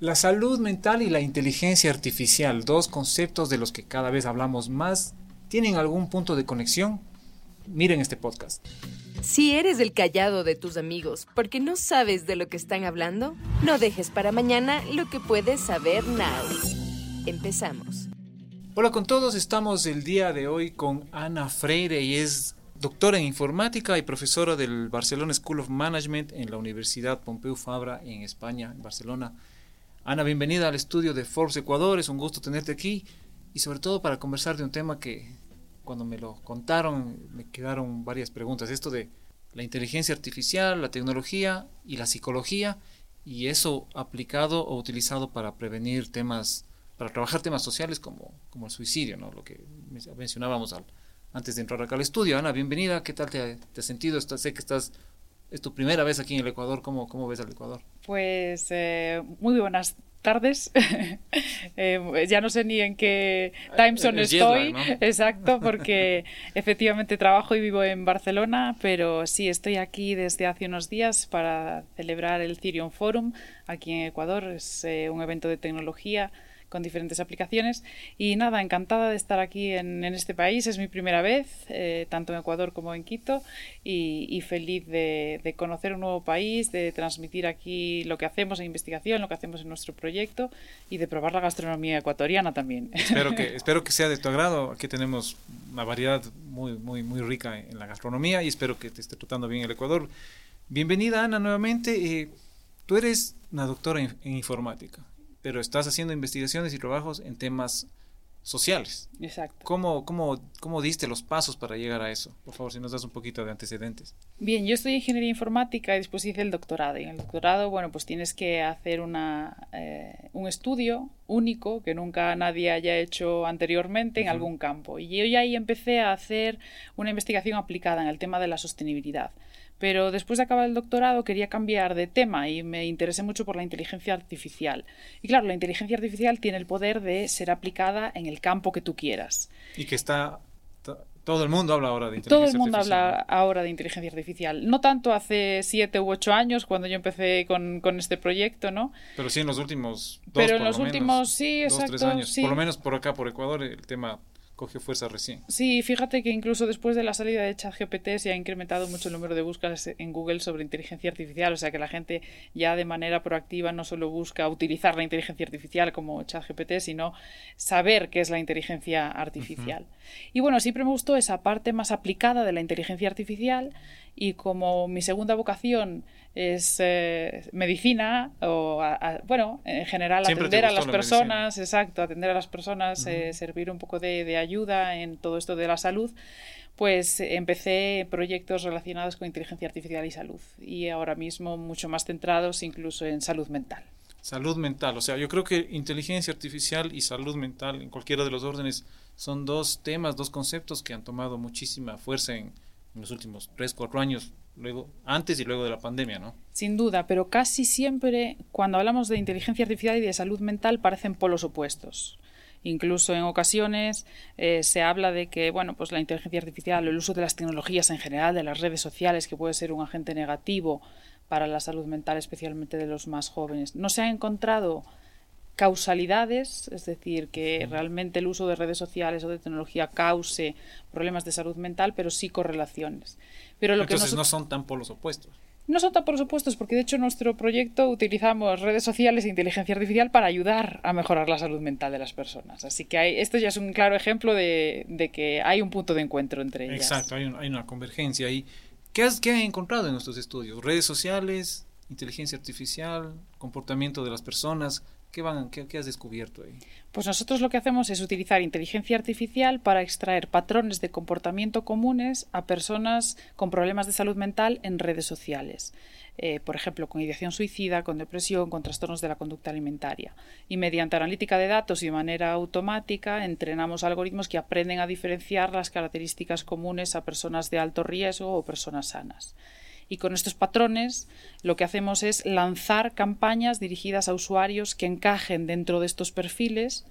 La salud mental y la inteligencia artificial, dos conceptos de los que cada vez hablamos más, ¿tienen algún punto de conexión? Miren este podcast. Si eres el callado de tus amigos porque no sabes de lo que están hablando, no dejes para mañana lo que puedes saber now. Empezamos. Hola con todos, estamos el día de hoy con Ana Freire y es doctora en informática y profesora del Barcelona School of Management en la Universidad Pompeu Fabra en España, en Barcelona. Ana, bienvenida al estudio de Forbes Ecuador, es un gusto tenerte aquí y sobre todo para conversar de un tema que cuando me lo contaron me quedaron varias preguntas, esto de la inteligencia artificial, la tecnología y la psicología y eso aplicado o utilizado para prevenir temas, para trabajar temas sociales como, como el suicidio, ¿no? lo que mencionábamos antes de entrar acá al estudio. Ana, bienvenida, ¿qué tal te, te has sentido? Sé que estás es tu primera vez aquí en el Ecuador. ¿Cómo, cómo ves al Ecuador? Pues eh, muy buenas tardes. eh, ya no sé ni en qué time zone estoy. ¿no? Exacto, porque efectivamente trabajo y vivo en Barcelona, pero sí, estoy aquí desde hace unos días para celebrar el Thirion Forum aquí en Ecuador. Es eh, un evento de tecnología con diferentes aplicaciones. Y nada, encantada de estar aquí en, en este país. Es mi primera vez, eh, tanto en Ecuador como en Quito, y, y feliz de, de, conocer un nuevo país, de transmitir aquí lo que hacemos en investigación, lo que hacemos en nuestro proyecto y de probar la gastronomía ecuatoriana también. Espero que, espero que sea de tu agrado. Aquí tenemos una variedad muy, muy, muy rica en la gastronomía y espero que te esté tratando bien el Ecuador. Bienvenida, Ana, nuevamente. Eh, tú eres una doctora en, en informática pero estás haciendo investigaciones y trabajos en temas sociales. Exacto. ¿Cómo, cómo, ¿Cómo diste los pasos para llegar a eso? Por favor, si nos das un poquito de antecedentes. Bien, yo estudié ingeniería informática y después hice el doctorado. Y en el doctorado, bueno, pues tienes que hacer una, eh, un estudio único que nunca nadie haya hecho anteriormente en uh -huh. algún campo. Y yo ahí empecé a hacer una investigación aplicada en el tema de la sostenibilidad pero después de acabar el doctorado quería cambiar de tema y me interesé mucho por la inteligencia artificial. Y claro, la inteligencia artificial tiene el poder de ser aplicada en el campo que tú quieras. Y que está todo el mundo habla ahora de inteligencia Todo el mundo artificial. habla ahora de inteligencia artificial. No tanto hace siete u ocho años cuando yo empecé con, con este proyecto, ¿no? Pero sí en los últimos dos, Pero en por los lo últimos, menos, sí, dos, exacto. tres años. Sí. Por lo menos por acá, por Ecuador, el tema coge fuerza recién. Sí, fíjate que incluso después de la salida de ChatGPT se ha incrementado mucho el número de búsquedas en Google sobre inteligencia artificial, o sea que la gente ya de manera proactiva no solo busca utilizar la inteligencia artificial como ChatGPT, sino saber qué es la inteligencia artificial. Uh -huh. Y bueno, siempre me gustó esa parte más aplicada de la inteligencia artificial y como mi segunda vocación es eh, medicina o a, a, bueno en general Siempre atender a las personas medicina. exacto atender a las personas uh -huh. eh, servir un poco de, de, ayuda en todo esto de la salud pues empecé proyectos relacionados con inteligencia artificial y salud y ahora mismo mucho más centrados incluso en salud mental salud mental o sea yo creo que inteligencia artificial y salud mental en cualquiera de los órdenes son dos temas dos conceptos que han tomado muchísima fuerza en, en los últimos tres cuatro años luego antes y luego de la pandemia, ¿no? Sin duda, pero casi siempre cuando hablamos de inteligencia artificial y de salud mental parecen polos opuestos. Incluso en ocasiones eh, se habla de que bueno, pues la inteligencia artificial el uso de las tecnologías en general, de las redes sociales, que puede ser un agente negativo para la salud mental, especialmente de los más jóvenes. No se han encontrado causalidades, es decir, que realmente el uso de redes sociales o de tecnología cause problemas de salud mental, pero sí correlaciones. Pero lo Entonces que no son tan polos opuestos. No son tan polos opuestos porque de hecho en nuestro proyecto utilizamos redes sociales e inteligencia artificial para ayudar a mejorar la salud mental de las personas. Así que hay, esto ya es un claro ejemplo de, de que hay un punto de encuentro entre ellas. Exacto, hay, un, hay una convergencia ahí. ¿Qué has, ¿Qué has encontrado en nuestros estudios? Redes sociales, inteligencia artificial, comportamiento de las personas. ¿Qué, van, qué, ¿Qué has descubierto ahí? Pues nosotros lo que hacemos es utilizar inteligencia artificial para extraer patrones de comportamiento comunes a personas con problemas de salud mental en redes sociales. Eh, por ejemplo, con ideación suicida, con depresión, con trastornos de la conducta alimentaria. Y mediante analítica de datos y de manera automática entrenamos algoritmos que aprenden a diferenciar las características comunes a personas de alto riesgo o personas sanas. Y con estos patrones lo que hacemos es lanzar campañas dirigidas a usuarios que encajen dentro de estos perfiles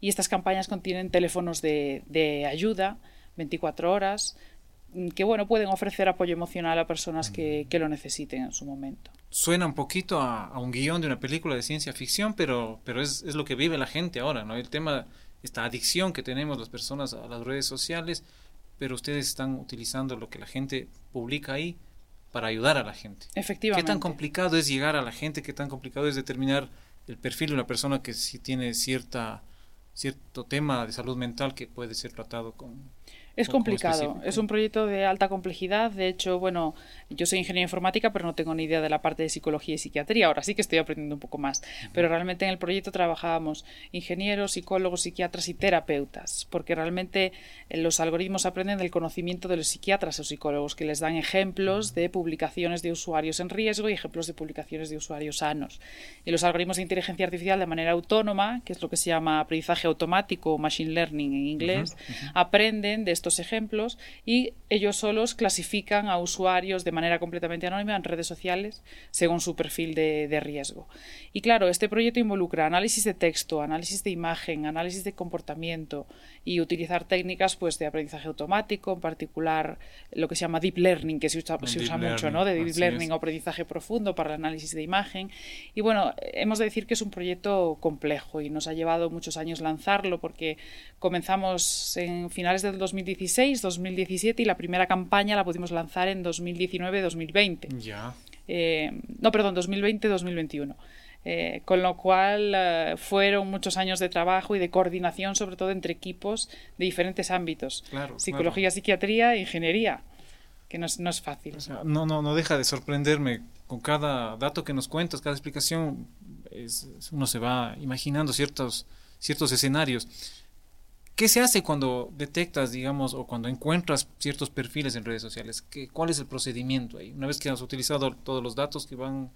y estas campañas contienen teléfonos de, de ayuda 24 horas que bueno pueden ofrecer apoyo emocional a personas que, que, lo necesiten en su momento. suena un poquito a, un guion de una película de ciencia ficción, pero, pero es, es, lo que vive la gente ahora, ¿no? El tema, esta adicción que tenemos las personas a las redes sociales, pero ustedes están utilizando lo que la gente publica ahí para ayudar a la gente. Efectivamente. ¿Qué tan complicado es llegar a la gente? ¿Qué tan complicado es determinar el perfil de una persona que sí tiene cierta cierto tema de salud mental que puede ser tratado con es complicado, es un proyecto de alta complejidad. De hecho, bueno, yo soy ingeniera informática, pero no tengo ni idea de la parte de psicología y psiquiatría. Ahora sí que estoy aprendiendo un poco más. Pero realmente en el proyecto trabajábamos ingenieros, psicólogos, psiquiatras y terapeutas, porque realmente eh, los algoritmos aprenden del conocimiento de los psiquiatras o psicólogos, que les dan ejemplos de publicaciones de usuarios en riesgo y ejemplos de publicaciones de usuarios sanos. Y los algoritmos de inteligencia artificial de manera autónoma, que es lo que se llama aprendizaje automático o machine learning en inglés, aprenden de estos ejemplos y ellos solos clasifican a usuarios de manera completamente anónima en redes sociales según su perfil de, de riesgo. Y claro, este proyecto involucra análisis de texto, análisis de imagen, análisis de comportamiento y utilizar técnicas pues, de aprendizaje automático, en particular lo que se llama deep learning, que se usa, se usa mucho, ¿no? de deep learning o aprendizaje profundo para el análisis de imagen. Y bueno, hemos de decir que es un proyecto complejo y nos ha llevado muchos años lanzarlo porque comenzamos en finales del 2017 2016, 2017 y la primera campaña la pudimos lanzar en 2019-2020. Ya. Eh, no, perdón, 2020-2021. Eh, con lo cual eh, fueron muchos años de trabajo y de coordinación, sobre todo entre equipos de diferentes ámbitos. Psicología, psiquiatría e ingeniería, que no es, fácil. no, no, no deja de sorprenderme con cada dato que nos cuentas, cada explicación, uno se va imaginando ciertos, ciertos escenarios. ¿Qué se hace cuando detectas, digamos, o cuando encuentras ciertos perfiles en redes sociales? ¿Qué, ¿Cuál es el procedimiento ahí? Una vez que has utilizado todos los datos que van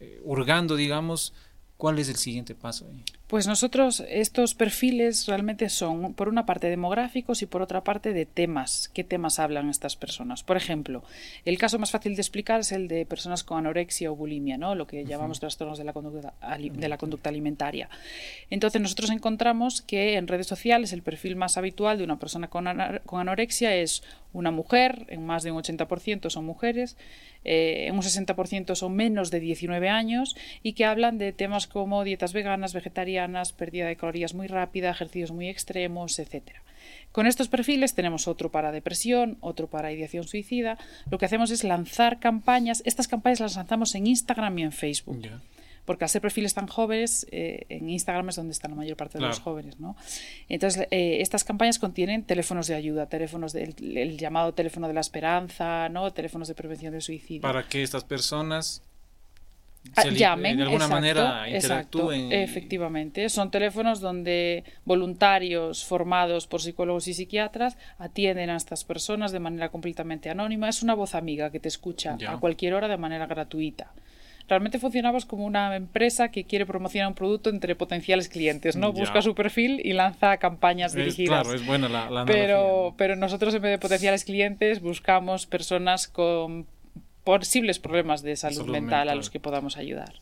eh, hurgando, digamos, ¿Cuál es el siguiente paso ahí? Pues nosotros estos perfiles realmente son, por una parte, demográficos y por otra parte, de temas. ¿Qué temas hablan estas personas? Por ejemplo, el caso más fácil de explicar es el de personas con anorexia o bulimia, ¿no? lo que llamamos trastornos de la, conducta, de la conducta alimentaria. Entonces, nosotros encontramos que en redes sociales el perfil más habitual de una persona con, anorexia es una mujer, en más de un 80% son mujeres, eh, en un 60% son menos de 19 años y que hablan de temas como dietas veganas, vegetarianas, pérdida de calorías muy rápida, ejercicios muy extremos, etc. Con estos perfiles tenemos otro para depresión, otro para ideación suicida. Lo que hacemos es lanzar campañas. Estas campañas las lanzamos en Instagram y en Facebook porque al ser perfiles tan jóvenes, eh, en Instagram es donde está la mayor parte de los jóvenes, ¿no? Entonces, eh, estas campañas contienen teléfonos de ayuda, teléfonos del el llamado teléfono de la esperanza, ¿no? Teléfonos de prevención del suicidio. Para que estas personas ah, llamen de alguna manera interactúen. efectivamente, son teléfonos donde voluntarios formados por psicólogos y psiquiatras atienden a estas personas de manera completamente anónima. Es una voz amiga que te escucha a cualquier hora de manera gratuita realmente funcionamos como una empresa que quiere promocionar un producto entre potenciales clientes, ¿no? Busca su perfil y lanza campañas dirigidas. Claro, es buena la, la pero, pero nosotros en vez de potenciales clientes buscamos personas con posibles problemas de salud, mental, a los que podamos ayudar.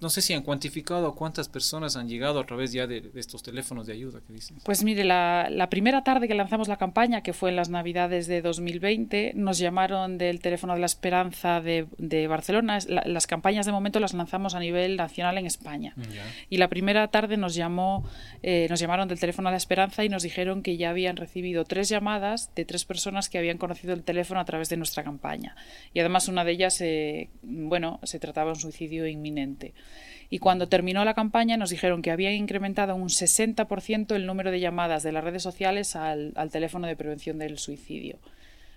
No sé si han cuantificado cuántas personas han llegado a través ya de, estos teléfonos de ayuda que dicen. Pues mire, la, la, primera tarde que lanzamos la campaña, que fue en las Navidades de 2020, nos llamaron del teléfono de la Esperanza de, de Barcelona. las campañas de momento las lanzamos a nivel nacional en España. Y la primera tarde nos llamó, eh, nos llamaron del teléfono de la Esperanza y nos dijeron que ya habían recibido tres llamadas de tres personas que habían conocido el teléfono a través de nuestra campaña. Y además una de ellas, eh, bueno, se trataba de un suicidio inminente. Y cuando terminó la campaña nos dijeron que habían incrementado un 60% el número de llamadas de las redes sociales al, teléfono de prevención del suicidio.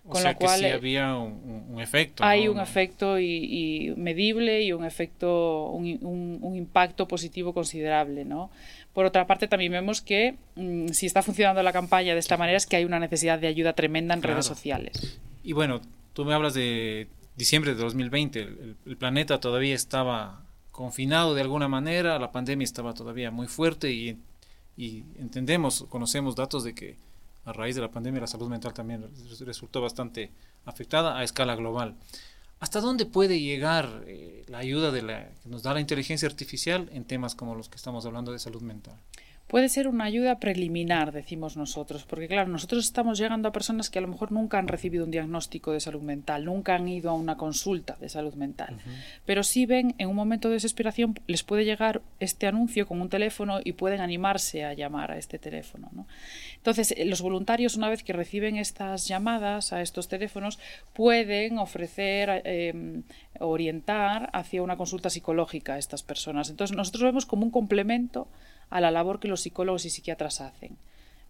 Con lo cual, que sí había un, efecto. Hay un efecto y, medible y un efecto, un, impacto positivo considerable, ¿no? Por otra parte, también vemos que mm, si está funcionando la campaña de esta manera es que hay una necesidad de ayuda tremenda en redes sociales. Y bueno, tú me hablas de diciembre de 2020, el, planeta todavía estaba confinado de alguna manera, la pandemia estaba todavía muy fuerte y, entendemos, conocemos datos de que a raíz de la pandemia la salud mental también resultó bastante afectada a escala global. ¿Hasta dónde puede llegar eh, la ayuda de la, que nos da la inteligencia artificial en temas como los que estamos hablando de salud mental? Puede ser una ayuda preliminar, decimos nosotros, porque claro, nosotros estamos llegando a personas que a lo mejor nunca han recibido un diagnóstico de salud mental, nunca han ido a una consulta de salud mental, pero si ven en un momento de desesperación les puede llegar este anuncio con un teléfono y pueden animarse a llamar a este teléfono. Entonces, eh, los voluntarios, una vez que reciben estas llamadas a estos teléfonos, pueden ofrecer, em, orientar hacia una consulta psicológica a estas personas. Entonces, nosotros vemos como un complemento a la labor que los psicólogos y psiquiatras hacen.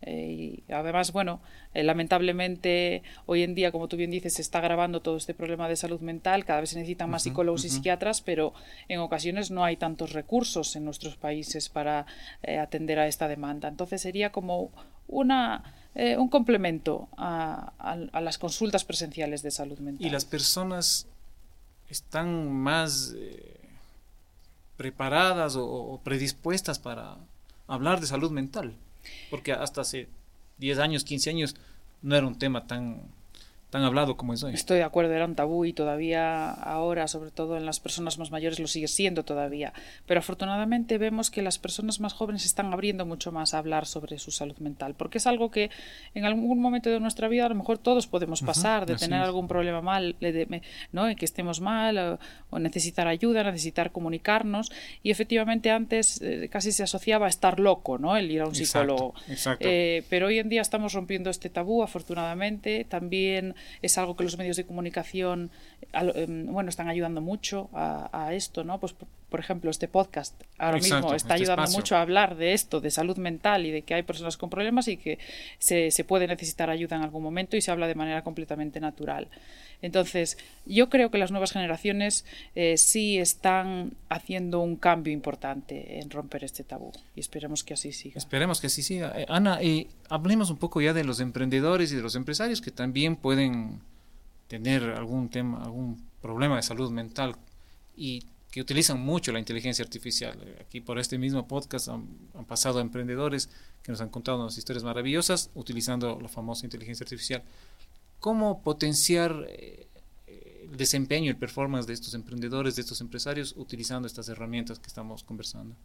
Eh, y además, bueno, eh, lamentablemente hoy en día, como tú bien dices, se está agravando todo este problema de salud mental, cada vez se necesitan más psicólogos y psiquiatras, pero en ocasiones no hay tantos recursos en nuestros países para eh, atender a esta demanda. Entonces sería como una, un complemento a, las consultas presenciales de salud mental. ¿Y las personas están más preparadas o, predispuestas para hablar de salud mental, porque hasta hace 10 años, 15 años no era un tema tan tan hablado como es hoy. Estoy de acuerdo, era un tabú y todavía ahora, sobre todo en las personas más mayores, lo sigue siendo todavía. Pero afortunadamente vemos que las personas más jóvenes están abriendo mucho más a hablar sobre su salud mental, porque es algo que en algún momento de nuestra vida a lo mejor todos podemos pasar, de tener algún problema mal, ¿no? que estemos mal o, necesitar ayuda, necesitar comunicarnos. Y efectivamente antes eh, casi se asociaba a estar loco, ¿no? el ir a un psicólogo. Eh, pero hoy en día estamos rompiendo este tabú, afortunadamente. También es algo que los medios de comunicación em, bueno, están ayudando mucho a, esto, ¿no? Pues por ejemplo, este podcast ahora mismo está este ayudando mucho a hablar de esto, de salud mental y de que hay personas con problemas y que se, se puede necesitar ayuda en algún momento y se habla de manera completamente natural. Entonces, yo creo que las nuevas generaciones eh, sí están haciendo un cambio importante en romper este tabú y esperemos que así siga. Esperemos que así siga. Eh, Ana, y hablemos un poco ya de los emprendedores y de los empresarios que también pueden tener algún tema, algún problema de salud mental y que utilizan mucho la inteligencia artificial. Eh, aquí por este mismo podcast han, han pasado emprendedores que nos han contado unas historias maravillosas utilizando la famosa inteligencia artificial cómo potenciar eh, el desempeño, el performance de estos emprendedores, de estos empresarios, utilizando estas herramientas que estamos conversando.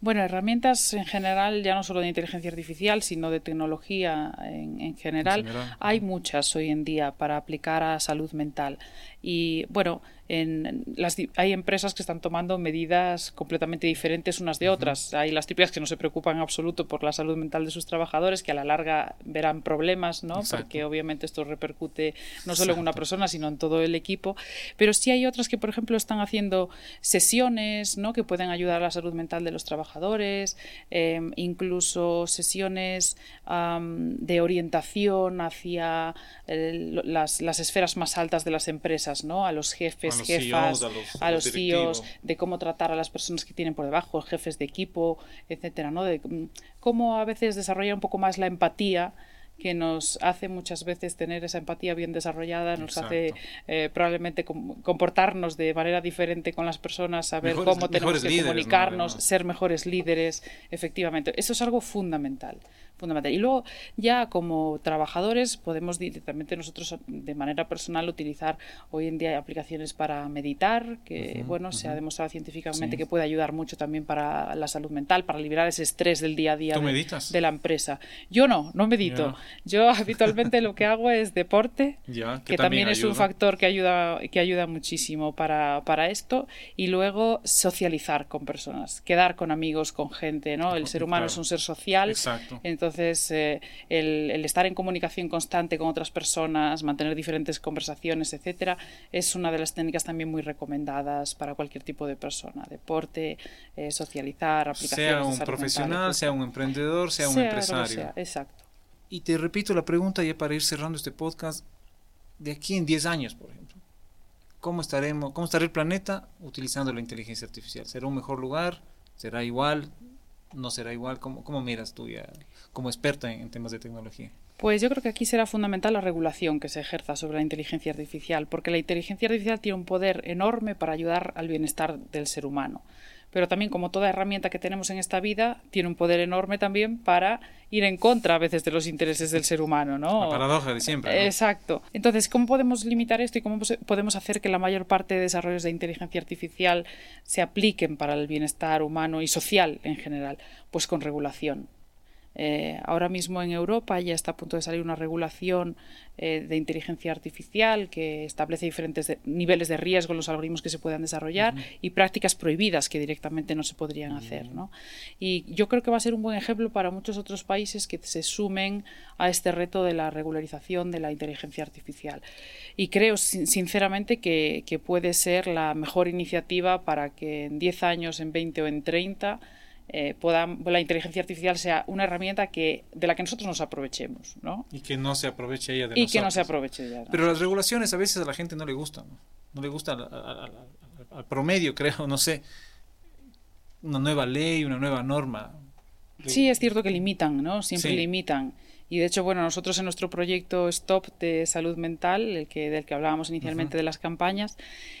Bueno, herramientas en general, ya no solo de inteligencia artificial, sino de tecnología en, general, hay muchas hoy en día para aplicar a salud mental. Y bueno, en las, hay empresas que están tomando medidas completamente diferentes unas de otras. Hay las típicas que no se preocupan en absoluto por la salud mental de sus trabajadores, que a la larga verán problemas, ¿no? Porque obviamente esto repercute no solo en una persona, sino en todo el equipo. Pero sí hay otras que, por ejemplo, están haciendo sesiones, ¿no? Que pueden ayudar a la salud mental de los trabajadores, em, incluso sesiones de orientación hacia las, las esferas más altas de las empresas, ¿no? A los jefes, a jefas, a los, CEOs, de cómo tratar a las personas que tienen por debajo, jefes de equipo, etcétera, ¿no? De mm, cómo a veces desarrollar un poco más la empatía que nos hace muchas veces tener esa empatía bien desarrollada, nos hace eh, probablemente comportarnos de manera diferente con las personas, saber cómo tenemos que comunicarnos, ser mejores líderes, efectivamente. Eso es algo fundamental fundamental. Y luego ya como trabajadores podemos directamente nosotros de manera personal utilizar hoy en día aplicaciones para meditar, que bueno, se ha demostrado científicamente que puede ayudar mucho también para la salud mental, para liberar ese estrés del día a día de, la empresa. Yo no, no medito. Yo habitualmente lo que hago es deporte, que, también, es un factor que ayuda, que ayuda muchísimo para, para esto, y luego socializar con personas, quedar con amigos, con gente, ¿no? El ser humano es un ser social, Exacto. entonces entonces, eh, el, estar en comunicación constante con otras personas, mantener diferentes conversaciones, etcétera, es una de las técnicas también muy recomendadas para cualquier tipo de persona. Deporte, eh, socializar, aplicaciones. Sea un profesional, sea un emprendedor, sea, un empresario. exacto. Y te repito la pregunta ya para ir cerrando este podcast. De aquí en 10 años, por ejemplo, ¿cómo, estaremos, ¿cómo estará el planeta utilizando la inteligencia artificial? ¿Será un mejor lugar? ¿Será igual? no será igual? ¿Cómo, cómo miras tú ya como experta en, temas de tecnología? Pues yo creo que aquí será fundamental la regulación que se ejerza sobre la inteligencia artificial, porque la inteligencia artificial tiene un poder enorme para ayudar al bienestar del ser humano pero también como toda herramienta que tenemos en esta vida, tiene un poder enorme también para ir en contra a veces de los intereses del ser humano, ¿no? La paradoja de siempre. Exacto. Entonces, ¿cómo podemos limitar esto y cómo podemos hacer que la mayor parte de desarrollos de inteligencia artificial se apliquen para el bienestar humano y social en general? Pues con regulación. Eh, ahora mismo en Europa ya está a punto de salir una regulación eh, de inteligencia artificial que establece diferentes niveles de riesgo en los algoritmos que se puedan desarrollar y prácticas prohibidas que directamente no se podrían hacer. Y yo creo que va a ser un buen ejemplo para muchos otros países que se sumen a este reto de la regularización de la inteligencia artificial. Y creo sinceramente que, que puede ser la mejor iniciativa para que en 10 años, en 20 o en 30 eh, la inteligencia artificial sea una herramienta que, de la que nosotros nos aprovechemos. ¿no? Y que no se aproveche ella de y que no se aproveche ella. Pero las regulaciones a veces a la gente no le gustan. No, le gusta al, promedio, creo, no sé. Una nueva ley, una nueva norma. Sí, es cierto que limitan, ¿no? Siempre limitan. Y de hecho, bueno, nosotros en nuestro proyecto Stop de salud mental, el que, del que hablábamos inicialmente de las campañas,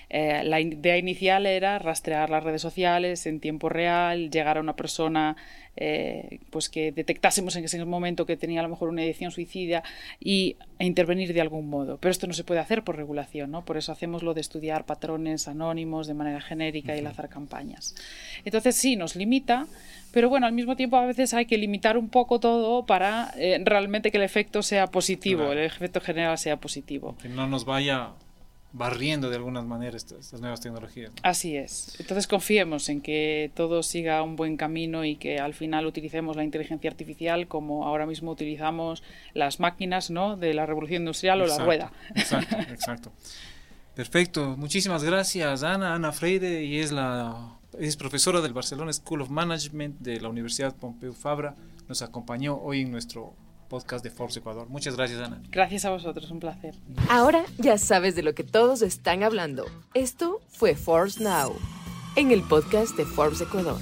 eh, la idea inicial era rastrear las redes sociales en tiempo real, llegar a una persona eh, pues que detectásemos en ese momento que tenía a lo mejor una edición suicida y e intervenir de algún modo. Pero esto no se puede hacer por regulación, ¿no? Por eso hacemos lo de estudiar patrones anónimos de manera genérica y lanzar campañas. Entonces sí, nos limita, pero bueno, al mismo tiempo a veces hay que limitar un poco todo para eh, realmente que el efecto sea positivo, el efecto general sea positivo. Que no nos vaya barriendo de alguna manera estas, nuevas tecnologías. Así es. Entonces confiemos en que todo siga un buen camino y que al final utilicemos la inteligencia artificial como ahora mismo utilizamos las máquinas ¿no? de la revolución industrial o la rueda. Exacto, exacto. Perfecto. Muchísimas gracias, Ana. Ana Freire, y es la es profesora del Barcelona School of Management de la Universidad Pompeu Fabra. Nos acompañó hoy en nuestro podcast de Forbes Ecuador. Muchas gracias, Ana. Gracias a vosotros, un placer. Ahora ya sabes de lo que todos están hablando. Esto fue Forbes Now, en el podcast de Forbes Ecuador.